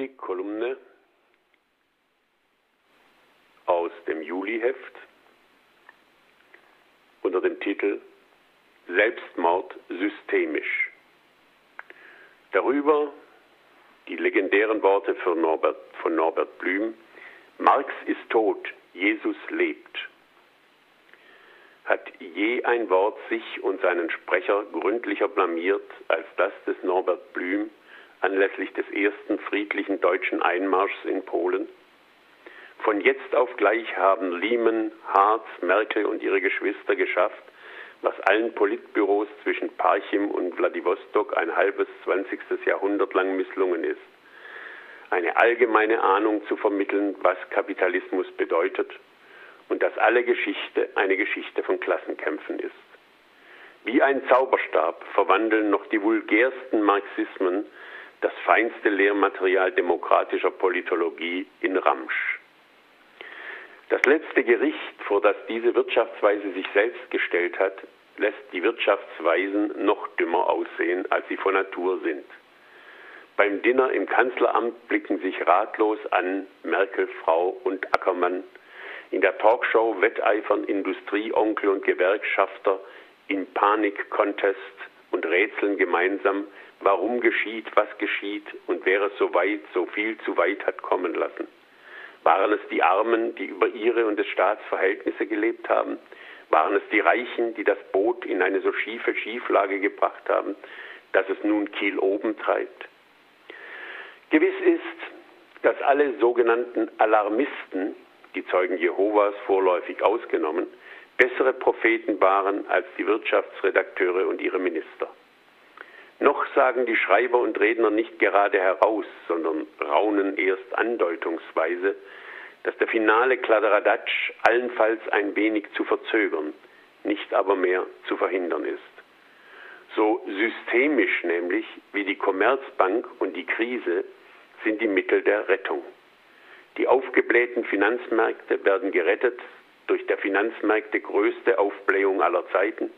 Kritikkolumne aus dem Juliheft unter dem Titel Selbstmord systemisch. Darüber die legendären Worte von Norbert, von Norbert Blüm, Marx ist tot, Jesus lebt. Hat je ein Wort sich und seinen Sprecher gründlicher blamiert als das des Norbert Blüm anlässlich des ersten friedlichen deutschen Einmarschs in Polen? Von jetzt auf gleich haben Liemen, Harz, Merkel und ihre Geschwister geschafft, was allen Politbüros zwischen Parchim und Wladiwostok ein halbes, zwanzigstes Jahrhundert lang misslungen ist. Eine allgemeine Ahnung zu vermitteln, was Kapitalismus bedeutet und dass alle Geschichte eine Geschichte von Klassenkämpfen ist. Wie ein Zauberstab verwandeln noch die vulgärsten Marxismen das feinste Lehrmaterial demokratischer Politologie in Ramsch. Das letzte Gericht, vor das diese Wirtschaftsweise sich selbst gestellt hat, lässt die Wirtschaftsweisen noch dümmer aussehen, als sie von Natur sind. Beim Dinner im Kanzleramt blicken sich ratlos an Merkel, Frau und Ackermann. In der Talkshow wetteifern Industrieonkel und Gewerkschafter in Panik-Contest und rätseln gemeinsam, warum geschieht, was geschieht und wer es so weit, so viel zu weit hat kommen lassen. Waren es die Armen, die über ihre und des Staats Verhältnisse gelebt haben? Waren es die Reichen, die das Boot in eine so schiefe Schieflage gebracht haben, dass es nun Kiel oben treibt? Gewiss ist, dass alle sogenannten Alarmisten, die Zeugen Jehovas vorläufig ausgenommen, bessere Propheten waren als die Wirtschaftsredakteure und ihre Minister. Noch sagen die Schreiber und Redner nicht gerade heraus, sondern raunen erst andeutungsweise, dass der finale Kladderadatsch allenfalls ein wenig zu verzögern, nicht aber mehr zu verhindern ist. So systemisch nämlich wie die Commerzbank und die Krise sind die Mittel der Rettung. Die aufgeblähten Finanzmärkte werden gerettet durch der Finanzmärkte größte Aufblähung aller Zeiten,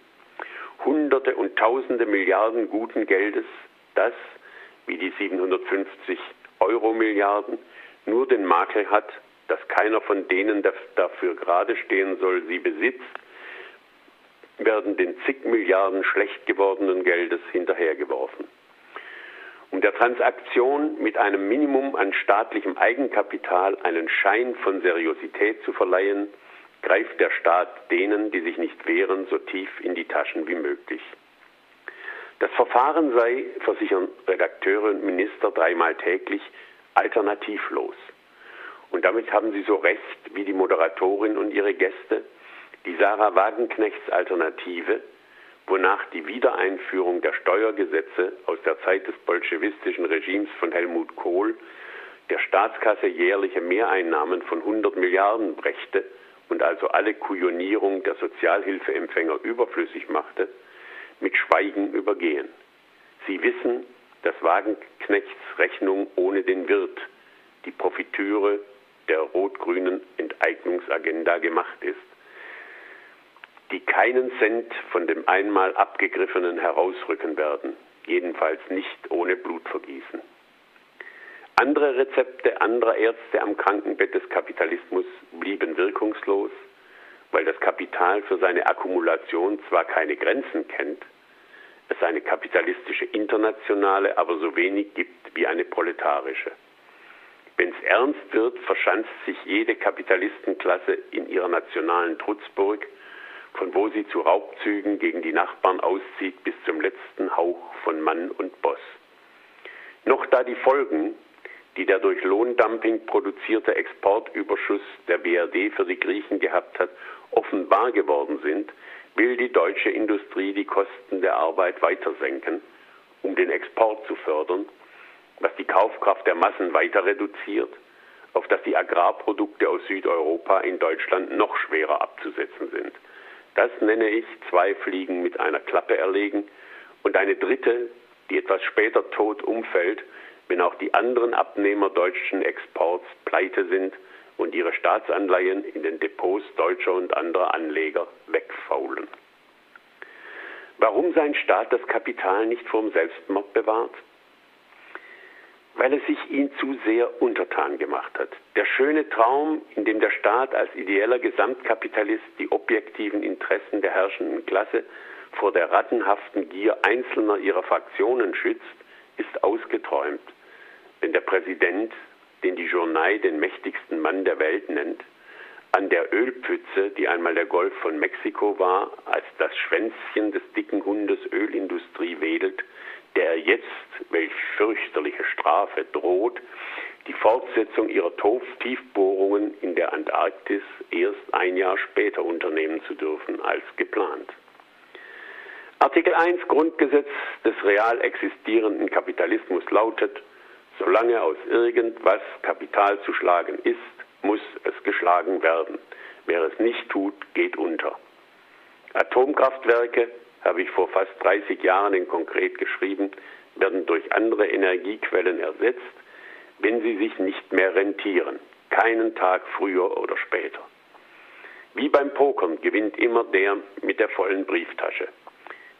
Hunderte und Tausende Milliarden guten Geldes, das, wie die 750 Euro Milliarden, nur den Makel hat, dass keiner von denen, dafür gerade stehen soll, sie besitzt, werden den zig Milliarden schlecht gewordenen Geldes hinterhergeworfen. Um der Transaktion mit einem Minimum an staatlichem Eigenkapital einen Schein von Seriosität zu verleihen, greift der Staat denen, die sich nicht wehren, so tief in die Taschen wie möglich. Das Verfahren sei, versichern Redakteure und Minister dreimal täglich, alternativlos. Und damit haben sie so recht wie die Moderatorin und ihre Gäste, die Sarah Wagenknechts Alternative, wonach die Wiedereinführung der Steuergesetze aus der Zeit des bolschewistischen Regimes von Helmut Kohl der Staatskasse jährliche Mehreinnahmen von 100 Milliarden brächte und also alle Kujonierung der Sozialhilfeempfänger überflüssig machte, mit Schweigen übergehen. Sie wissen, dass Wagenknechts Rechnung ohne den Wirt, die Profiteure der rot-grünen Enteignungsagenda gemacht ist, die keinen Cent von dem einmal abgegriffenen herausrücken werden, jedenfalls nicht ohne Blutvergießen. Andere Rezepte anderer Ärzte am Krankenbett des Kapitalismus blieben wirkungslos, weil das Kapital für seine Akkumulation zwar keine Grenzen kennt, es eine kapitalistische internationale aber so wenig gibt wie eine proletarische. Wenn es ernst wird, verschanzt sich jede Kapitalistenklasse in ihrer nationalen Trutzburg, von wo sie zu Raubzügen gegen die Nachbarn auszieht bis zum letzten Hauch von Mann und Boss. Noch da die Folgen die der durch Lohndumping produzierte Exportüberschuss der BRD für die Griechen gehabt hat, offenbar geworden sind, will die deutsche Industrie die Kosten der Arbeit weiter senken, um den Export zu fördern, was die Kaufkraft der Massen weiter reduziert, auf dass die Agrarprodukte aus Südeuropa in Deutschland noch schwerer abzusetzen sind. Das nenne ich zwei Fliegen mit einer Klappe erlegen und eine dritte, die etwas später tot umfällt, wenn auch die anderen Abnehmer deutschen Exports pleite sind und ihre Staatsanleihen in den Depots deutscher und anderer Anleger wegfaulen. Warum sein Staat das Kapital nicht vorm Selbstmord bewahrt? weil es sich ihn zu sehr untertan gemacht hat. Der schöne Traum, in dem der Staat als ideeller Gesamtkapitalist die objektiven Interessen der herrschenden Klasse vor der rattenhaften Gier einzelner ihrer Fraktionen schützt, ist ausgeträumt. Wenn der Präsident, den die Journée den mächtigsten Mann der Welt nennt, an der Ölpfütze, die einmal der Golf von Mexiko war, als das Schwänzchen des dicken Hundes Ölindustrie wedelt, der jetzt, welch fürchterliche Strafe droht, die Fortsetzung ihrer Tiefbohrungen in der Antarktis erst ein Jahr später unternehmen zu dürfen als geplant. Artikel 1 Grundgesetz des real existierenden Kapitalismus lautet, solange aus irgendwas Kapital zu schlagen ist, muss es geschlagen werden. Wer es nicht tut, geht unter. Atomkraftwerke, habe ich vor fast 30 Jahren in konkret geschrieben, werden durch andere Energiequellen ersetzt, wenn sie sich nicht mehr rentieren, keinen Tag früher oder später. Wie beim Pokern gewinnt immer der mit der vollen Brieftasche.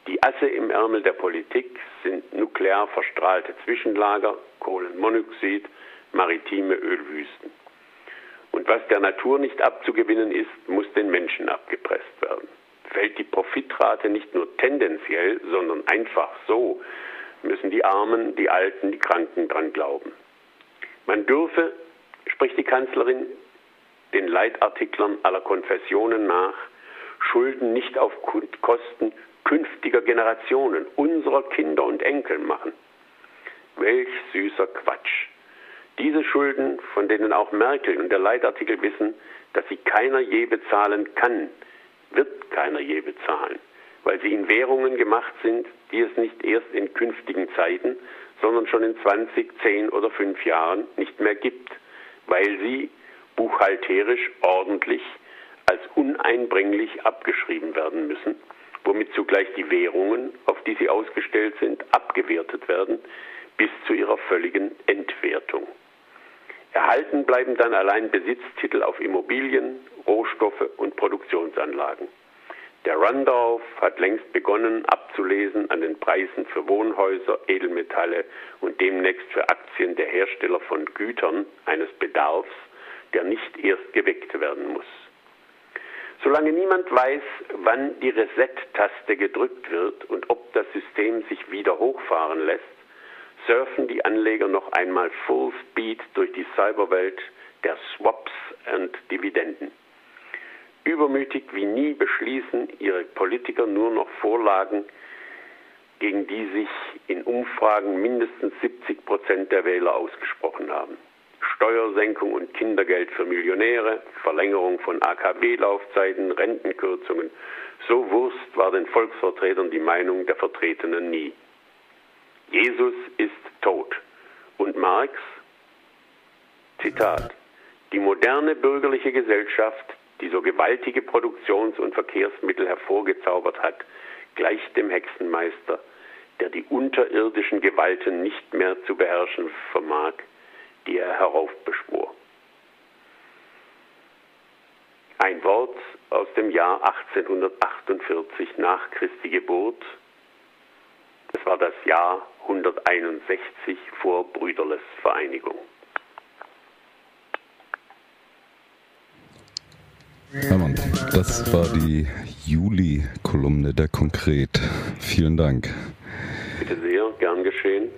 Die Asse im Ärmel der Politik sind nuklear verstrahlte Zwischenlager, Kohlenmonoxid, maritime Ölwüsten. Und was der Natur nicht abzugewinnen ist, muss den Menschen abgepresst werden. Fällt die Profitrate nicht nur tendenziell, sondern einfach so, müssen die Armen, die Alten, die Kranken dran glauben. Man dürfe, spricht die Kanzlerin, den Leitartiklern aller Konfessionen nach, Schulden nicht auf Kosten künftiger Generationen, unserer Kinder und Enkel machen. Welch süßer Quatsch. Diese Schulden, von denen auch Merkel und der Leitartikel wissen, dass sie keiner je bezahlen kann, wird keiner je bezahlen, weil sie in Währungen gemacht sind, die es nicht erst in künftigen Zeiten, sondern schon in 20, 10 oder 5 Jahren nicht mehr gibt, weil sie buchhalterisch ordentlich als uneinbringlich abgeschrieben werden müssen womit zugleich die Währungen, auf die sie ausgestellt sind, abgewertet werden, bis zu ihrer völligen Entwertung. Erhalten bleiben dann allein Besitztitel auf Immobilien, Rohstoffe und Produktionsanlagen. Der Run darauf hat längst begonnen abzulesen an den Preisen für Wohnhäuser, Edelmetalle und demnächst für Aktien der Hersteller von Gütern eines Bedarfs, der nicht erst geweckt werden. Solange niemand weiß, wann die Reset-Taste gedrückt wird und ob das System sich wieder hochfahren lässt, surfen die Anleger noch einmal Full Speed durch die Cyberwelt der Swaps und Dividenden. Übermütig wie nie beschließen ihre Politiker nur noch Vorlagen, gegen die sich in Umfragen mindestens 70 Prozent der Wähler ausgesprochen haben. Steuersenkung und Kindergeld für Millionäre, Verlängerung von AKW-Laufzeiten, Rentenkürzungen. So Wurst war den Volksvertretern die Meinung der Vertretenen nie. Jesus ist tot. Und Marx? Zitat. Die moderne bürgerliche Gesellschaft, die so gewaltige Produktions- und Verkehrsmittel hervorgezaubert hat, gleicht dem Hexenmeister, der die unterirdischen Gewalten nicht mehr zu beherrschen vermag, die er heraufbeschwor. Ein Wort aus dem Jahr 1848 nach Christi Geburt. Es war das Jahr 161 vor Brüderles Vereinigung. Hermann, das war die Juli-Kolumne der Konkret. Vielen Dank. Bitte sehr, gern geschehen.